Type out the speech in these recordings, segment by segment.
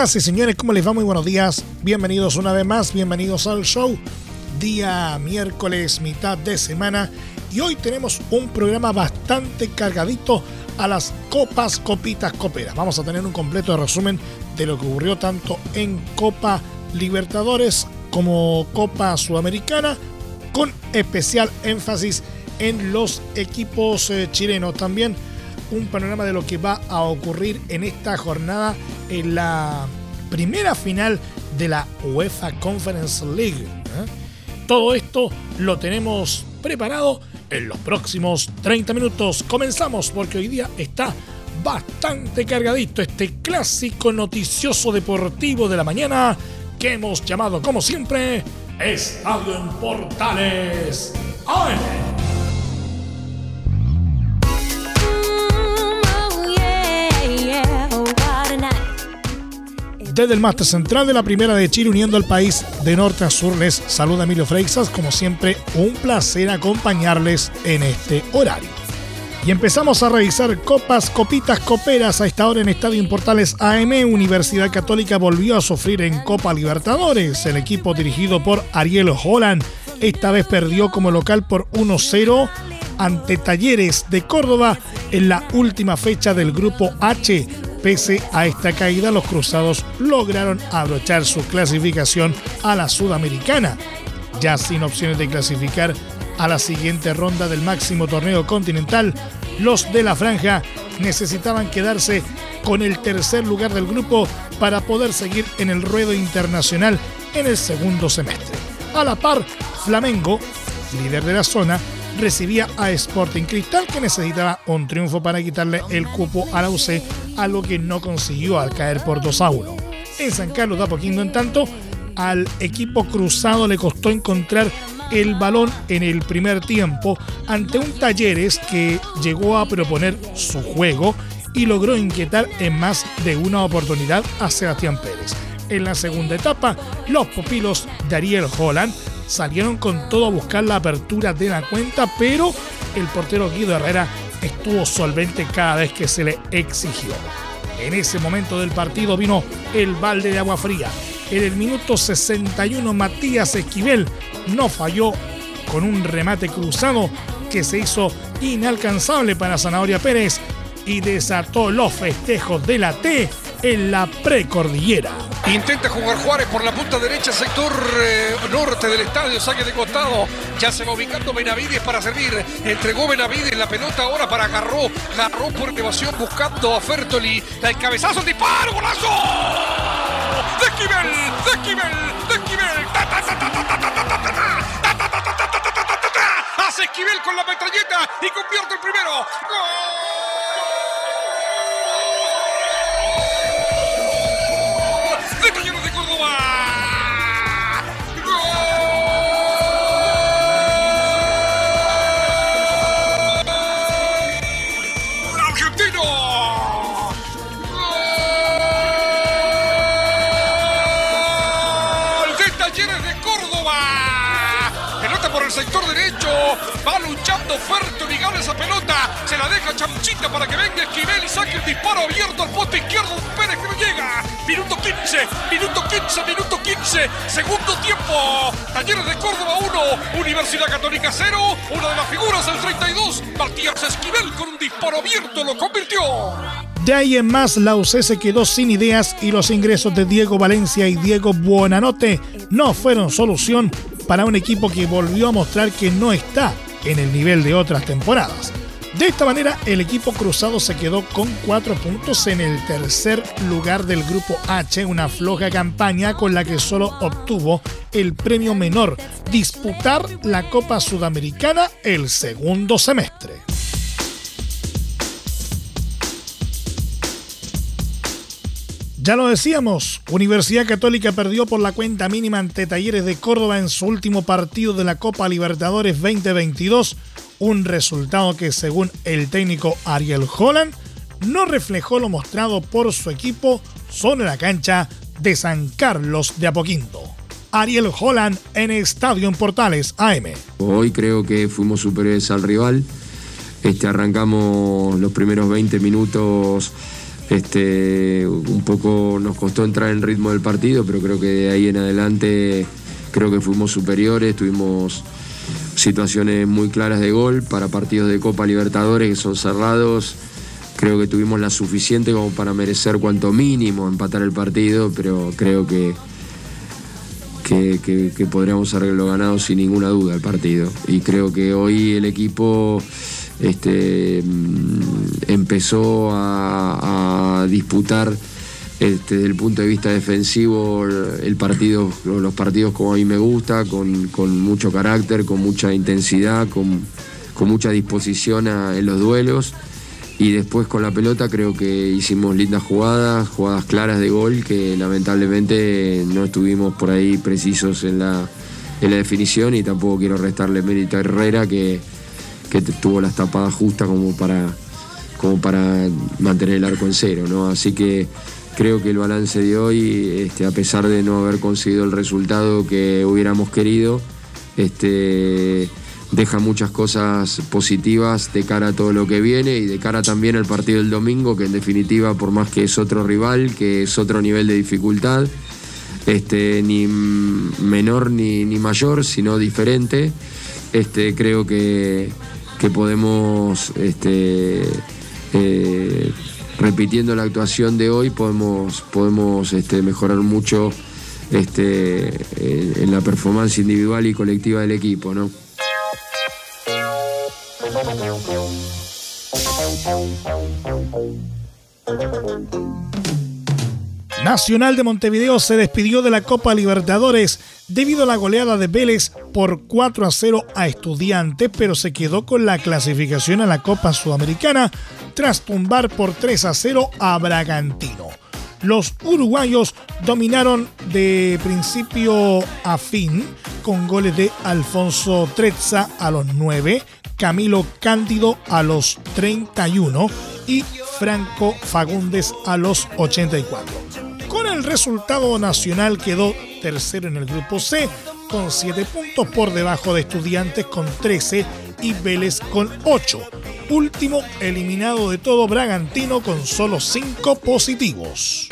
Señoras y señores, ¿cómo les va? Muy buenos días. Bienvenidos una vez más, bienvenidos al show. Día miércoles, mitad de semana. Y hoy tenemos un programa bastante cargadito a las copas, copitas, coperas. Vamos a tener un completo resumen de lo que ocurrió tanto en Copa Libertadores como Copa Sudamericana, con especial énfasis en los equipos eh, chilenos. También un panorama de lo que va a ocurrir en esta jornada en la primera final de la UEFA Conference League. ¿eh? Todo esto lo tenemos preparado en los próximos 30 minutos. Comenzamos porque hoy día está bastante cargadito este clásico noticioso deportivo de la mañana que hemos llamado como siempre Estadio en Portales. ¡Ay! Desde el máster central de la Primera de Chile, uniendo al país de norte a sur, les saluda Emilio Freixas. Como siempre, un placer acompañarles en este horario. Y empezamos a revisar copas, copitas, coperas a esta hora en Estadio Importales AM. Universidad Católica volvió a sufrir en Copa Libertadores. El equipo dirigido por Ariel Holland esta vez perdió como local por 1-0 ante Talleres de Córdoba en la última fecha del Grupo H Pese a esta caída, los cruzados lograron abrochar su clasificación a la sudamericana, ya sin opciones de clasificar a la siguiente ronda del máximo torneo continental. Los de la franja necesitaban quedarse con el tercer lugar del grupo para poder seguir en el ruedo internacional en el segundo semestre. A la par, Flamengo, líder de la zona, recibía a Sporting Cristal que necesitaba un triunfo para quitarle el cupo a la UC, algo que no consiguió al caer por 2 a 1. En San Carlos de Apoquindo, en tanto, al equipo cruzado le costó encontrar el balón en el primer tiempo ante un Talleres que llegó a proponer su juego y logró inquietar en más de una oportunidad a Sebastián Pérez. En la segunda etapa, los pupilos de Ariel Holland salieron con todo a buscar la apertura de la cuenta, pero el portero Guido Herrera estuvo solvente cada vez que se le exigió. En ese momento del partido vino el balde de agua fría. En el minuto 61 Matías Esquivel no falló con un remate cruzado que se hizo inalcanzable para Zanahoria Pérez y desató los festejos de la T en la precordillera. Intenta jugar Juárez por la punta derecha, sector eh, norte del estadio, saque de costado. Ya se va ubicando Benavides para servir. Entregó Benavides la pelota ahora para Garró. Garró por elevación buscando a Fertoli. El cabezazo, disparo, golazo. De Esquivel, de Esquivel, de Esquivel. Hace Esquivel con la metralleta y convierte el primero. ¡Gol! Para que venga Esquivel y saque el disparo abierto al poste izquierdo. Pérez que no llega. Minuto 15, minuto 15, minuto 15. Segundo tiempo. Talleres de Córdoba 1, Universidad Católica 0. Una de las figuras del 32. Matías Esquivel con un disparo abierto lo convirtió. De ahí en más, la UC se quedó sin ideas y los ingresos de Diego Valencia y Diego Buonanote no fueron solución para un equipo que volvió a mostrar que no está en el nivel de otras temporadas. De esta manera, el equipo cruzado se quedó con cuatro puntos en el tercer lugar del grupo H, una floja campaña con la que solo obtuvo el premio menor, disputar la Copa Sudamericana el segundo semestre. Ya lo decíamos, Universidad Católica perdió por la cuenta mínima ante Talleres de Córdoba en su último partido de la Copa Libertadores 2022, un resultado que según el técnico Ariel Holland no reflejó lo mostrado por su equipo sobre la cancha de San Carlos de Apoquindo. Ariel Holland en Estadio en Portales AM. Hoy creo que fuimos superiores al rival. Este, arrancamos los primeros 20 minutos. Este, un poco nos costó entrar en ritmo del partido, pero creo que de ahí en adelante creo que fuimos superiores, tuvimos situaciones muy claras de gol para partidos de Copa Libertadores que son cerrados. Creo que tuvimos la suficiente como para merecer cuanto mínimo empatar el partido, pero creo que, que, podríamos haberlo ganado sin ninguna duda el partido. Y creo que hoy el equipo este, mm, empezó a, disputar este, desde el punto de vista defensivo el partido, los partidos como a mí me gusta, con, mucho carácter, con mucha intensidad, con, mucha disposición en los duelos. Y después con la pelota creo que hicimos lindas jugadas, jugadas claras de gol que lamentablemente no estuvimos por ahí precisos en la, en la definición y tampoco quiero restarle mérito a Herrera que, que tuvo las tapadas justas como para, como para mantener el arco en cero. ¿no? Así que creo que el balance de hoy, este, a pesar de no haber conseguido el resultado que hubiéramos querido, este, deja muchas cosas positivas de cara a todo lo que viene y de cara también al partido del domingo, que en definitiva, por más que es otro rival, que es otro nivel de dificultad, este, ni menor ni, mayor, sino diferente, creo que, podemos, este, eh, repitiendo la actuación de hoy, podemos, podemos este, mejorar mucho este, en la performance individual y colectiva del equipo. ¿no? Nacional de Montevideo se despidió de la Copa Libertadores debido a la goleada de Vélez por 4 a 0 a Estudiantes, pero se quedó con la clasificación a la Copa Sudamericana tras tumbar por 3 a 0 a Bragantino. Los uruguayos dominaron de principio a fin con goles de Alfonso Trezza a los 9, Camilo Cándido a los 31 y Franco Fagundes a los 84. Con el resultado nacional quedó tercero en el grupo C con 7 puntos por debajo de Estudiantes con 13 y Vélez con 8. Último eliminado de todo Bragantino con solo 5 positivos.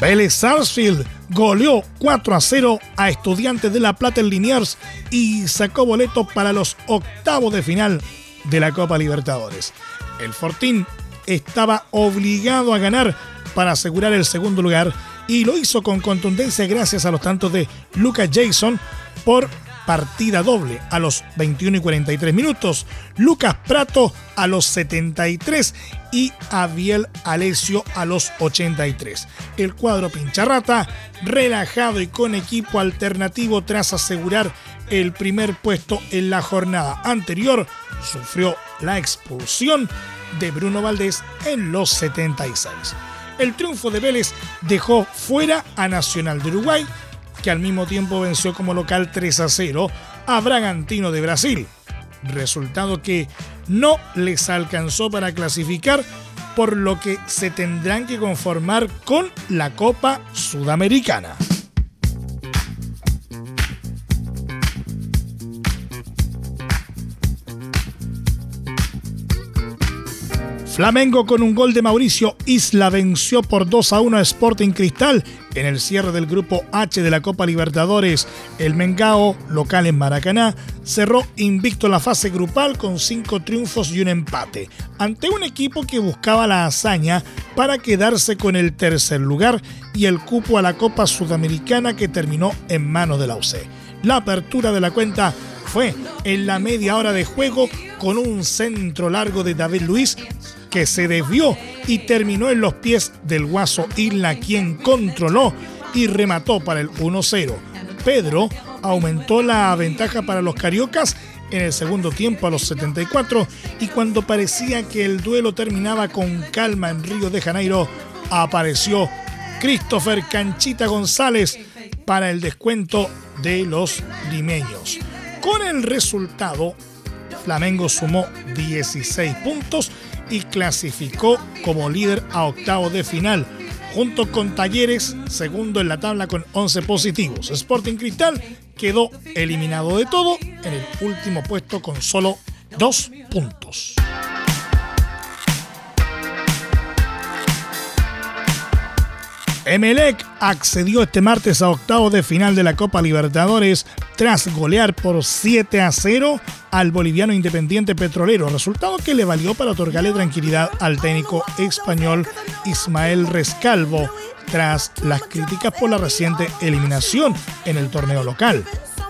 Vélez Sarsfield goleó 4 a 0 a Estudiantes de La Plata en Liniers y sacó boleto para los octavos de final de la Copa Libertadores. El Fortín estaba obligado a ganar para asegurar el segundo lugar y lo hizo con contundencia gracias a los tantos de Lucas Jason por partida doble a los 21 y 43 minutos, Lucas Prato a los 73 y Abiel Alessio a los 83. El cuadro pincharrata, relajado y con equipo alternativo tras asegurar el primer puesto en la jornada anterior, sufrió la expulsión de Bruno Valdés en los 76. El triunfo de Vélez dejó fuera a Nacional de Uruguay que al mismo tiempo venció como local 3 a 0 a Bragantino de Brasil. Resultado que no les alcanzó para clasificar, por lo que se tendrán que conformar con la Copa Sudamericana. Flamengo con un gol de Mauricio Isla venció por 2 a 1 a Sporting Cristal en el cierre del grupo H de la Copa Libertadores. El Mengao, local en Maracaná, cerró invicto la fase grupal con 5 triunfos y un empate, ante un equipo que buscaba la hazaña para quedarse con el tercer lugar y el cupo a la Copa Sudamericana que terminó en manos de la UC. La apertura de la cuenta fue en la media hora de juego con un centro largo de David Luis que se desvió y terminó en los pies del Guaso Isla, quien controló y remató para el 1-0. Pedro aumentó la ventaja para los cariocas en el segundo tiempo a los 74 y cuando parecía que el duelo terminaba con calma en Río de Janeiro, apareció Christopher Canchita González para el descuento de los limeños. Con el resultado, Flamengo sumó 16 puntos y clasificó como líder a octavo de final, junto con Talleres, segundo en la tabla con 11 positivos. Sporting Cristal quedó eliminado de todo en el último puesto con solo dos puntos. Emelec accedió este martes a octavo de final de la Copa Libertadores tras golear por 7 a 0 al boliviano Independiente Petrolero, resultado que le valió para otorgarle tranquilidad al técnico español Ismael Rescalvo tras las críticas por la reciente eliminación en el torneo local.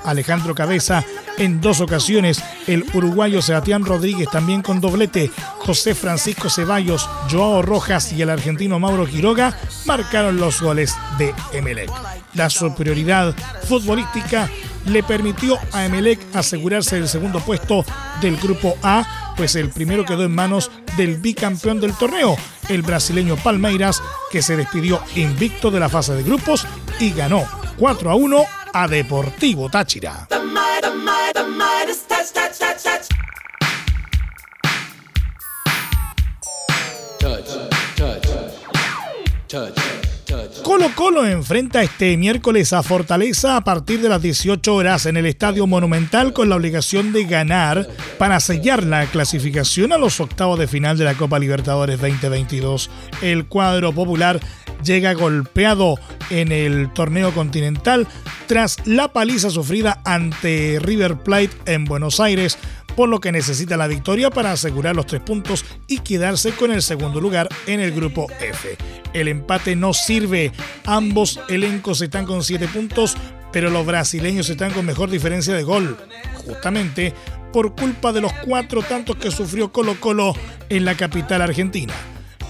Alejandro Cabeza en dos ocasiones, el uruguayo Sebastián Rodríguez también con doblete, José Francisco Ceballos, Joao Rojas y el argentino Mauro Quiroga marcaron los goles de Emelec. La superioridad futbolística le permitió a Emelec asegurarse el segundo puesto del grupo A, pues el primero quedó en manos del bicampeón del torneo, el brasileño Palmeiras, que se despidió invicto de la fase de grupos y ganó 4 a 1 Deportivo Táchira. Colo Colo enfrenta este miércoles a Fortaleza a partir de las 18 horas en el Estadio Monumental con la obligación de ganar para sellar la clasificación a los octavos de final de la Copa Libertadores 2022. El cuadro popular llega golpeado en el torneo continental tras la paliza sufrida ante River Plate en Buenos Aires por lo que necesita la victoria para asegurar los tres puntos y quedarse con el segundo lugar en el grupo F. El empate no sirve, ambos elencos están con siete puntos, pero los brasileños están con mejor diferencia de gol, justamente por culpa de los cuatro tantos que sufrió Colo Colo en la capital argentina.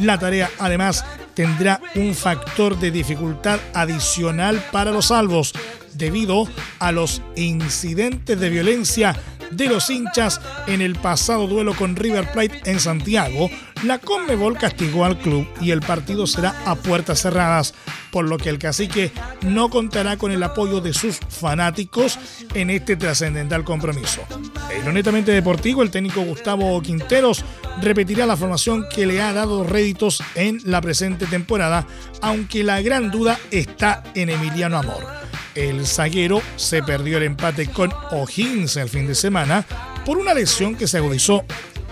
La tarea además tendrá un factor de dificultad adicional para los salvos debido a los incidentes de violencia de los hinchas en el pasado duelo con River Plate en Santiago, la Conmebol castigó al club y el partido será a puertas cerradas, por lo que el cacique no contará con el apoyo de sus fanáticos en este trascendental compromiso. En lo netamente deportivo, el técnico Gustavo Quinteros repetirá la formación que le ha dado réditos en la presente temporada, aunque la gran duda está en Emiliano Amor el zaguero se perdió el empate con O'Higgins el fin de semana por una lesión que se agudizó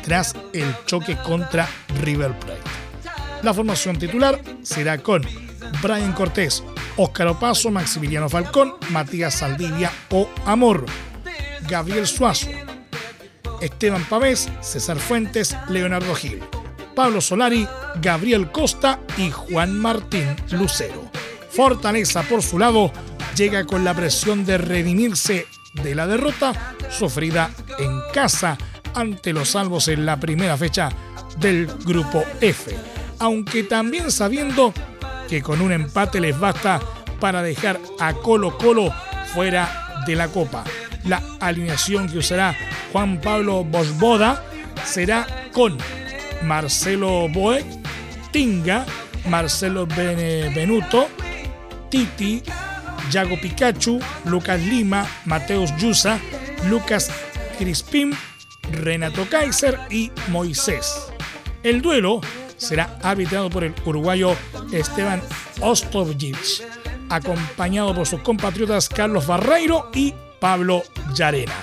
tras el choque contra River Plate. La formación titular será con Brian Cortés, Óscar Opaso, Maximiliano Falcón, Matías Saldivia o Amor, Gabriel Suazo, Esteban Pavés, César Fuentes, Leonardo Gil, Pablo Solari, Gabriel Costa y Juan Martín Lucero. Fortaleza por su lado llega con la presión de redimirse de la derrota sufrida en casa ante los salvos en la primera fecha del grupo F, aunque también sabiendo que con un empate les basta para dejar a Colo Colo fuera de la Copa. La alineación que usará Juan Pablo Bosboda será con Marcelo Boe, Tinga, Marcelo Benevenuto, Titi, Yago Pikachu, Lucas Lima, Mateus Yusa, Lucas Crispim, Renato Kaiser y Moisés. El duelo será arbitrado por el uruguayo Esteban Ostovjic, acompañado por sus compatriotas Carlos Barreiro y Pablo Llarena.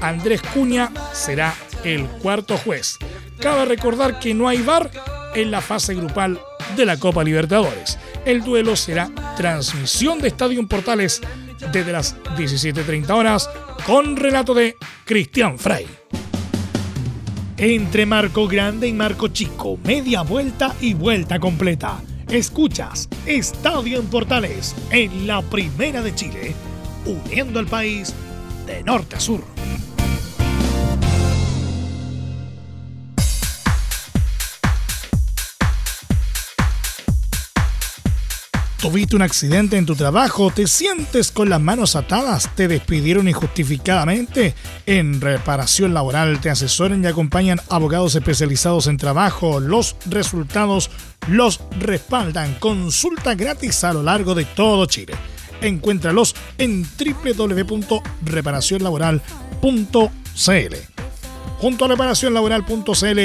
Andrés Cuña será el cuarto juez. Cabe recordar que no hay VAR en la fase grupal de la Copa Libertadores. El duelo será transmisión de Estadio Portales desde las 17.30 horas con relato de Cristian Frey. Entre Marco Grande y Marco Chico, media vuelta y vuelta completa. Escuchas Estadio en Portales en la Primera de Chile, uniendo al país de norte a sur. ¿Tuviste un accidente en tu trabajo? ¿Te sientes con las manos atadas? ¿Te despidieron injustificadamente? En Reparación Laboral te asesoran y acompañan abogados especializados en trabajo. Los resultados los respaldan. Consulta gratis a lo largo de todo Chile. Encuéntralos en www.reparacionlaboral.cl. Junto a reparacionlaboral.cl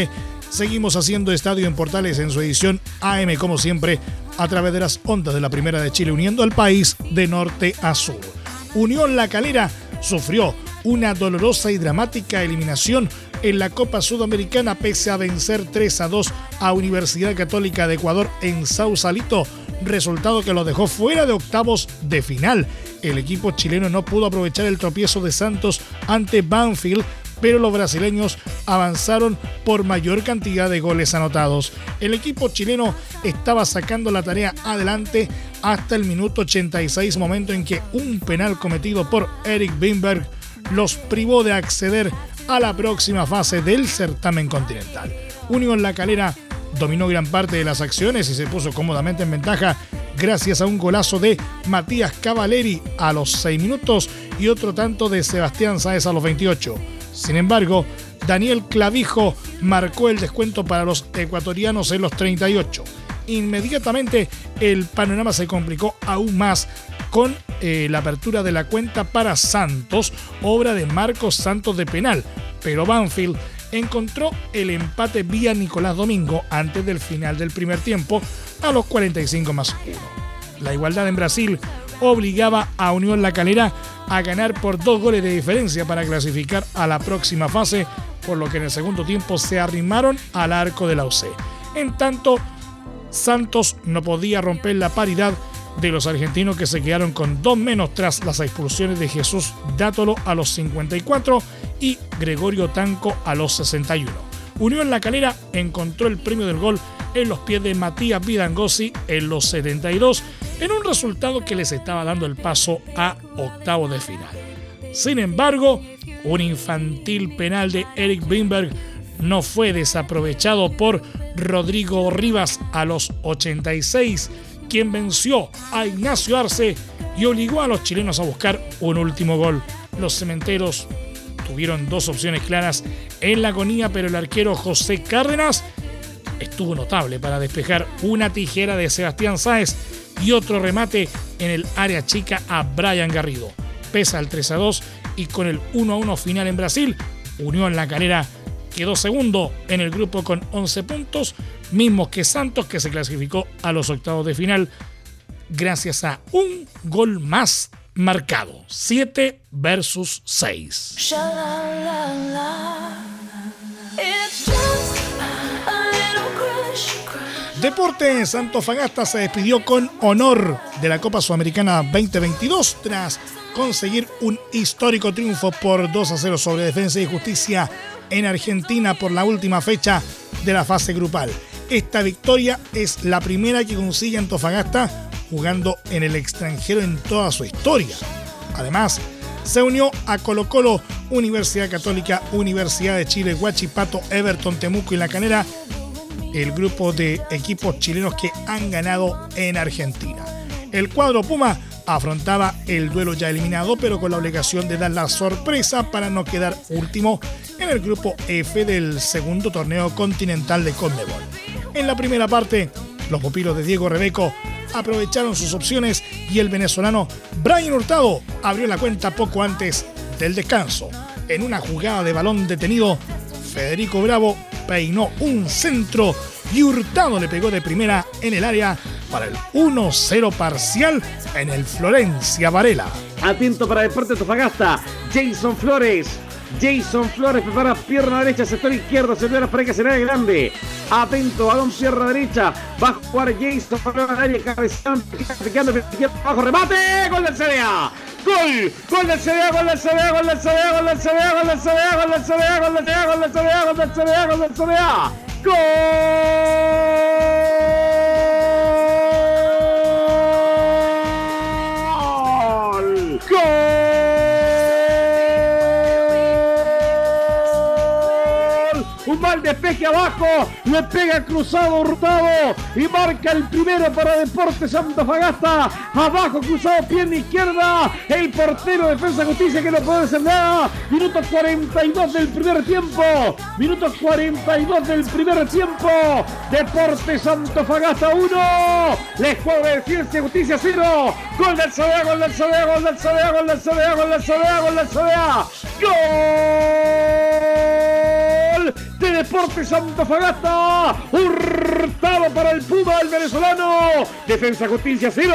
seguimos haciendo Estadio en Portales en su edición AM como siempre a través de las ondas de la Primera de Chile, uniendo al país de norte a sur. Unión La Calera sufrió una dolorosa y dramática eliminación en la Copa Sudamericana pese a vencer 3 a 2 a Universidad Católica de Ecuador en Sausalito, resultado que lo dejó fuera de octavos de final. El equipo chileno no pudo aprovechar el tropiezo de Santos ante Banfield pero los brasileños avanzaron por mayor cantidad de goles anotados. El equipo chileno estaba sacando la tarea adelante hasta el minuto 86, momento en que un penal cometido por Eric Bimberg los privó de acceder a la próxima fase del certamen continental. Unión La Calera dominó gran parte de las acciones y se puso cómodamente en ventaja gracias a un golazo de Matías Cavaleri a los 6 minutos y otro tanto de Sebastián Sáez a los 28. Sin embargo, Daniel Clavijo marcó el descuento para los ecuatorianos en los 38. Inmediatamente el panorama se complicó aún más con eh, la apertura de la cuenta para Santos, obra de Marcos Santos de penal, pero Banfield encontró el empate vía Nicolás Domingo antes del final del primer tiempo a los 45 más 1. La igualdad en Brasil obligaba a Unión La Calera a ganar por dos goles de diferencia para clasificar a la próxima fase, por lo que en el segundo tiempo se arrimaron al arco de la UC. En tanto, Santos no podía romper la paridad de los argentinos que se quedaron con dos menos tras las expulsiones de Jesús Dátolo a los 54 y Gregorio Tanco a los 61. Unión La Calera encontró el premio del gol en los pies de Matías Vidangosi en los 72 en un resultado que les estaba dando el paso a octavo de final. Sin embargo, un infantil penal de Eric Bimberg no fue desaprovechado por Rodrigo Rivas a los 86, quien venció a Ignacio Arce y obligó a los chilenos a buscar un último gol. Los cementeros tuvieron dos opciones claras en la agonía, pero el arquero José Cárdenas estuvo notable para despejar una tijera de Sebastián Sáez y otro remate en el área chica a Brian Garrido. Pesa el 3 a 2 y con el 1 a 1 final en Brasil, Unión La Calera quedó segundo en el grupo con 11 puntos, mismos que Santos que se clasificó a los octavos de final gracias a un gol más marcado, 7 versus 6. Deportes Fagasta se despidió con honor de la Copa Sudamericana 2022 tras conseguir un histórico triunfo por 2 a 0 sobre Defensa y Justicia en Argentina por la última fecha de la fase grupal. Esta victoria es la primera que consigue Antofagasta jugando en el extranjero en toda su historia. Además, se unió a Colo Colo, Universidad Católica, Universidad de Chile, Huachipato, Everton, Temuco y La Canera el grupo de equipos chilenos que han ganado en Argentina. El cuadro Puma afrontaba el duelo ya eliminado, pero con la obligación de dar la sorpresa para no quedar último en el grupo F del segundo torneo continental de Conmebol. En la primera parte, los pupilos de Diego Rebeco aprovecharon sus opciones y el venezolano Brian Hurtado abrió la cuenta poco antes del descanso. En una jugada de balón detenido, Federico Bravo peinó un centro y Hurtado le pegó de primera en el área para el 1-0 parcial en el Florencia Varela. Atento para Deportes Tofagasta, Jason Flores. Jason Flores prepara pierna derecha, sector izquierdo, señoras para que será grande. Atento, balón pierna derecha. Va a jugar Jason Flores al área, cabezón, abajo, remate, gol del CDA. Gol, gol del CDA, gol del CDA, gol del CDA, gol del CDA, gol del CDA, gol del CDA, gol del CDA, gol del CDA, gol del CDA, gol del CDA. ¡Gol! Despeje abajo. Le pega cruzado Hurtado. Y marca el primero para Deportes Fagasta. Abajo cruzado, pierna izquierda. El portero Defensa Justicia que no puede hacer nada. Minuto 42 del primer tiempo. Minuto 42 del primer tiempo. Deportes Fagasta 1. La escuadra de Ciencia Justicia 0. Gol del CDA, gol del CDA, gol del CDA, gol del CDA, gol del CDA, gol del CDA. ¡Gol! Deportes Antofagasta. Hurtado para el Puma, el venezolano. Defensa Justicia 0.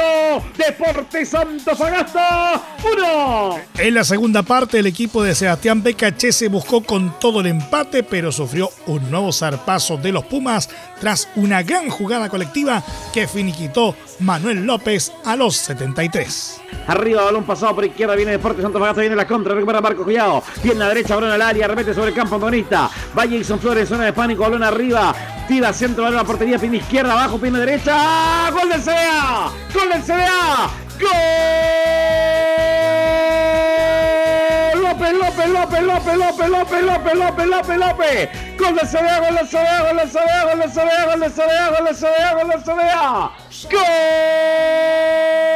Deportes Fagasta 1. En la segunda parte, el equipo de Sebastián Becaché se buscó con todo el empate, pero sufrió un nuevo zarpazo de los Pumas tras una gran jugada colectiva que finiquitó Manuel López a los 73. Arriba, balón pasado por izquierda, viene Deportes Fagasta, viene la contra, recupera Marco Collado. Viene la derecha, balón al área, remete sobre el campo antagonista. Va Jason Flores, zona de pánico, balón arriba. Centro, a la portería, pin izquierda, abajo, pin derecha. ¡Gol del CDA! ¡Gol del CDA! ¡Gol! López, López, López, López, López, López, López, López, López, López. Gol del CDA, gol del CDA, gol del CDA, gol del CDA, gol del CDA, gol del CDA, gol del CDA. ¡Gol!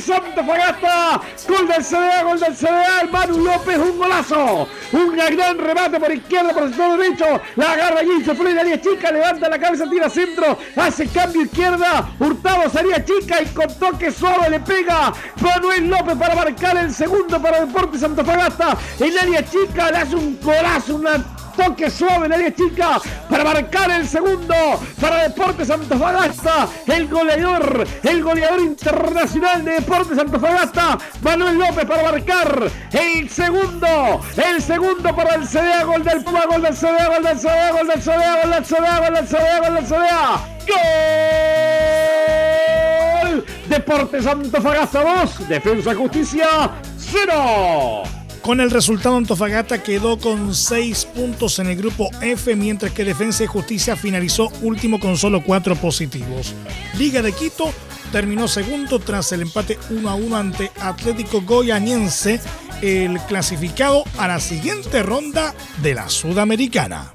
Santa Fagasta, gol del CDA, gol del CDA, el Manu López, un golazo, un gran remate por izquierda, por el sector derecho, la agarra Gilson, Flores área chica, levanta la cabeza, tira centro, hace cambio izquierda, Hurtado salía chica y con toque suave le pega Manuel López para marcar el segundo para Deportes Santa Fagasta, en área chica le hace un golazo, una toque suave en área chica para marcar el segundo para Deportes Antofagasta. El goleador, el goleador internacional de Deportes Antofagasta, Manuel López para marcar el segundo, el segundo para el CDA, gol del Puma, gol del CDA, gol del CDA, gol del CDA, gol del CDA, gol del CDA, gol del CDA. ¡Gol! Deportes Antofagasta 2, Defensa Justicia 0. Con el resultado, Antofagasta quedó con 6 puntos en el grupo F, mientras que Defensa y Justicia finalizó último con solo 4 positivos. Liga de Quito terminó segundo tras el empate 1 a 1 ante Atlético Goyaniense, el clasificado a la siguiente ronda de la Sudamericana.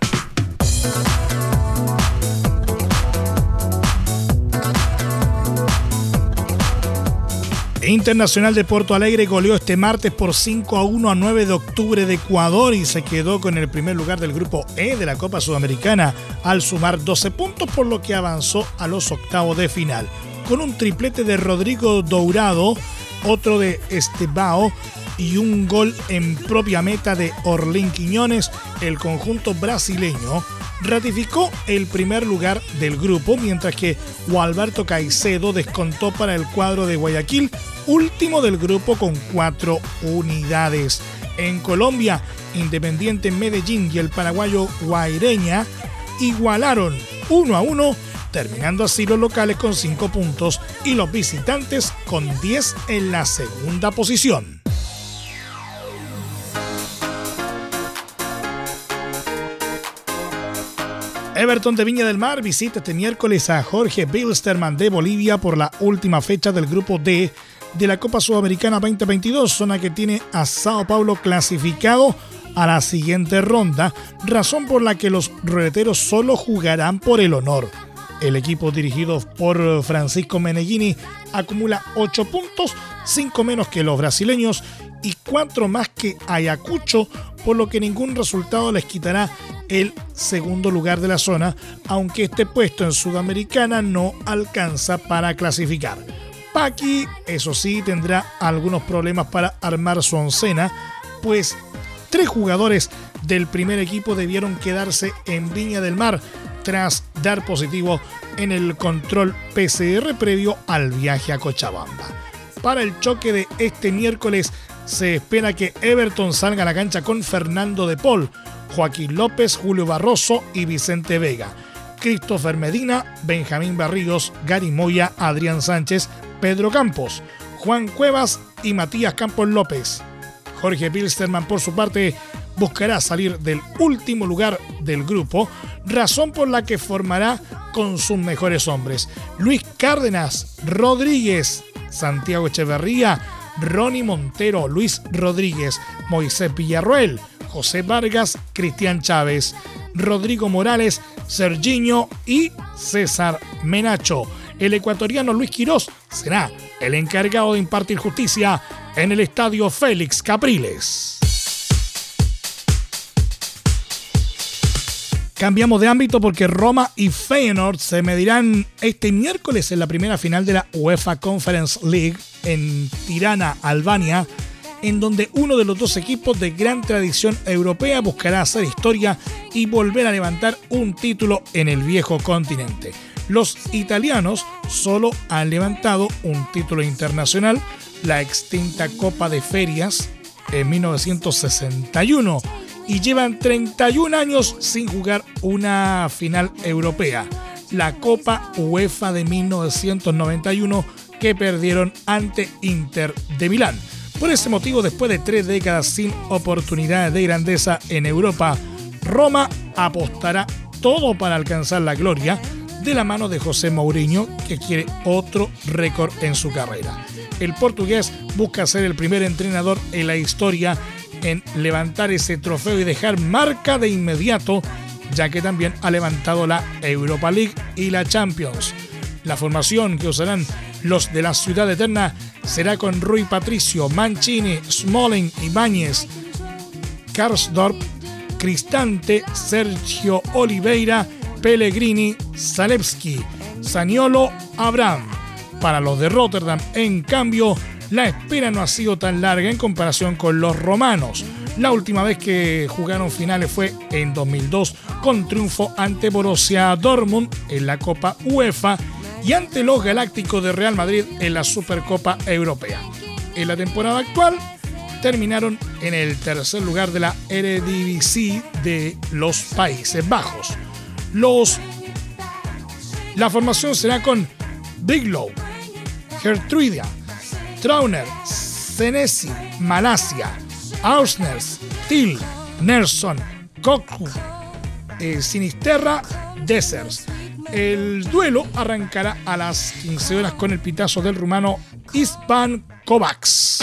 Internacional de Porto Alegre goleó este martes por 5 a 1 a 9 de octubre de Ecuador y se quedó con el primer lugar del grupo E de la Copa Sudamericana al sumar 12 puntos por lo que avanzó a los octavos de final. Con un triplete de Rodrigo Dourado, otro de Estebao y un gol en propia meta de Orlín Quiñones, el conjunto brasileño ratificó el primer lugar del grupo, mientras que Gualberto Caicedo descontó para el cuadro de Guayaquil, último del grupo con cuatro unidades. En Colombia, Independiente Medellín y el paraguayo Guaireña igualaron 1 a 1, terminando así los locales con 5 puntos y los visitantes con 10 en la segunda posición. Everton de Viña del Mar visita este miércoles a Jorge Bilsterman de Bolivia por la última fecha del grupo D de la Copa Sudamericana 2022, zona que tiene a Sao Paulo clasificado a la siguiente ronda, razón por la que los ruleteros solo jugarán por el honor. El equipo dirigido por Francisco Meneghini acumula 8 puntos, 5 menos que los brasileños y 4 más que Ayacucho, por lo que ningún resultado les quitará el segundo lugar de la zona, aunque este puesto en Sudamericana no alcanza para clasificar. Paqui, eso sí, tendrá algunos problemas para armar su oncena, pues tres jugadores del primer equipo debieron quedarse en Viña del Mar tras dar positivo en el control PCR previo al viaje a Cochabamba. Para el choque de este miércoles se espera que Everton salga a la cancha con Fernando de Paul, Joaquín López, Julio Barroso y Vicente Vega. Christopher Medina, Benjamín Barrios, Gary Moya, Adrián Sánchez, Pedro Campos, Juan Cuevas y Matías Campos López. Jorge Pilsterman, por su parte, buscará salir del último lugar del grupo, razón por la que formará con sus mejores hombres. Luis Cárdenas, Rodríguez, Santiago Echeverría, Ronnie Montero, Luis Rodríguez, Moisés Villarroel, José Vargas, Cristian Chávez, Rodrigo Morales, Serginho y César Menacho. El ecuatoriano Luis Quirós será el encargado de impartir justicia en el estadio Félix Capriles. Cambiamos de ámbito porque Roma y Feyenoord se medirán este miércoles en la primera final de la UEFA Conference League en Tirana, Albania, en donde uno de los dos equipos de gran tradición europea buscará hacer historia y volver a levantar un título en el viejo continente. Los italianos solo han levantado un título internacional, la extinta Copa de Ferias en 1961 y llevan 31 años sin jugar una final europea, la Copa UEFA de 1991 que perdieron ante Inter de Milán. Por ese motivo, después de tres décadas sin oportunidades de grandeza en Europa, Roma apostará todo para alcanzar la gloria de la mano de José Mourinho, que quiere otro récord en su carrera. El portugués busca ser el primer entrenador en la historia en levantar ese trofeo y dejar marca de inmediato, ya que también ha levantado la Europa League y la Champions. La formación que usarán los de la Ciudad Eterna será con Rui Patricio, Mancini, Smalling, Ibáñez, Karsdorp, Cristante, Sergio Oliveira, Pellegrini, Zalewski, Saniolo, Abraham. Para los de Rotterdam, en cambio, la espera no ha sido tan larga en comparación con los romanos. La última vez que jugaron finales fue en 2002 con triunfo ante Borussia Dortmund en la Copa UEFA y ante los Galácticos de Real Madrid en la Supercopa Europea. En la temporada actual terminaron en el tercer lugar de la Eredivisie de los Países Bajos. Los la formación será con Biglow, Gertrudia, Trauner, Senesi, Malasia, Ausners, Till, Nelson, Koku, eh, Sinisterra, Desers. El duelo arrancará a las 15 horas con el pitazo del rumano Ispan Kovacs.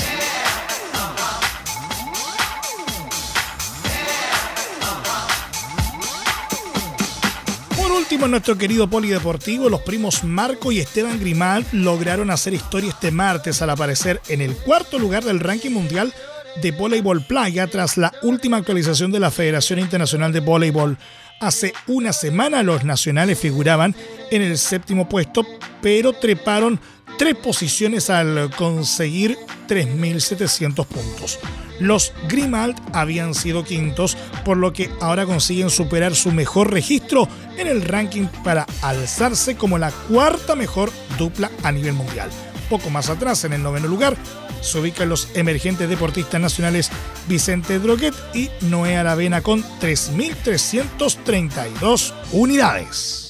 Último, nuestro querido polideportivo, los primos Marco y Esteban Grimal lograron hacer historia este martes al aparecer en el cuarto lugar del ranking mundial de voleibol playa tras la última actualización de la Federación Internacional de Voleibol. Hace una semana los nacionales figuraban en el séptimo puesto, pero treparon tres posiciones al conseguir 3.700 puntos. Los Grimald habían sido quintos, por lo que ahora consiguen superar su mejor registro en el ranking para alzarse como la cuarta mejor dupla a nivel mundial. Poco más atrás, en el noveno lugar, se ubican los emergentes deportistas nacionales Vicente Droguet y Noé Aravena con 3.332 unidades.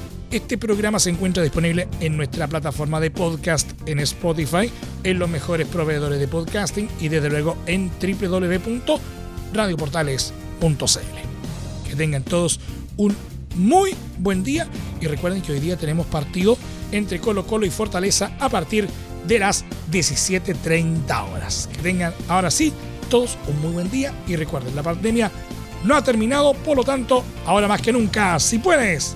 este programa se encuentra disponible en nuestra plataforma de podcast en Spotify, en los mejores proveedores de podcasting y desde luego en www.radioportales.cl. Que tengan todos un muy buen día y recuerden que hoy día tenemos partido entre Colo Colo y Fortaleza a partir de las 17.30 horas. Que tengan ahora sí todos un muy buen día y recuerden, la pandemia no ha terminado, por lo tanto, ahora más que nunca, si puedes,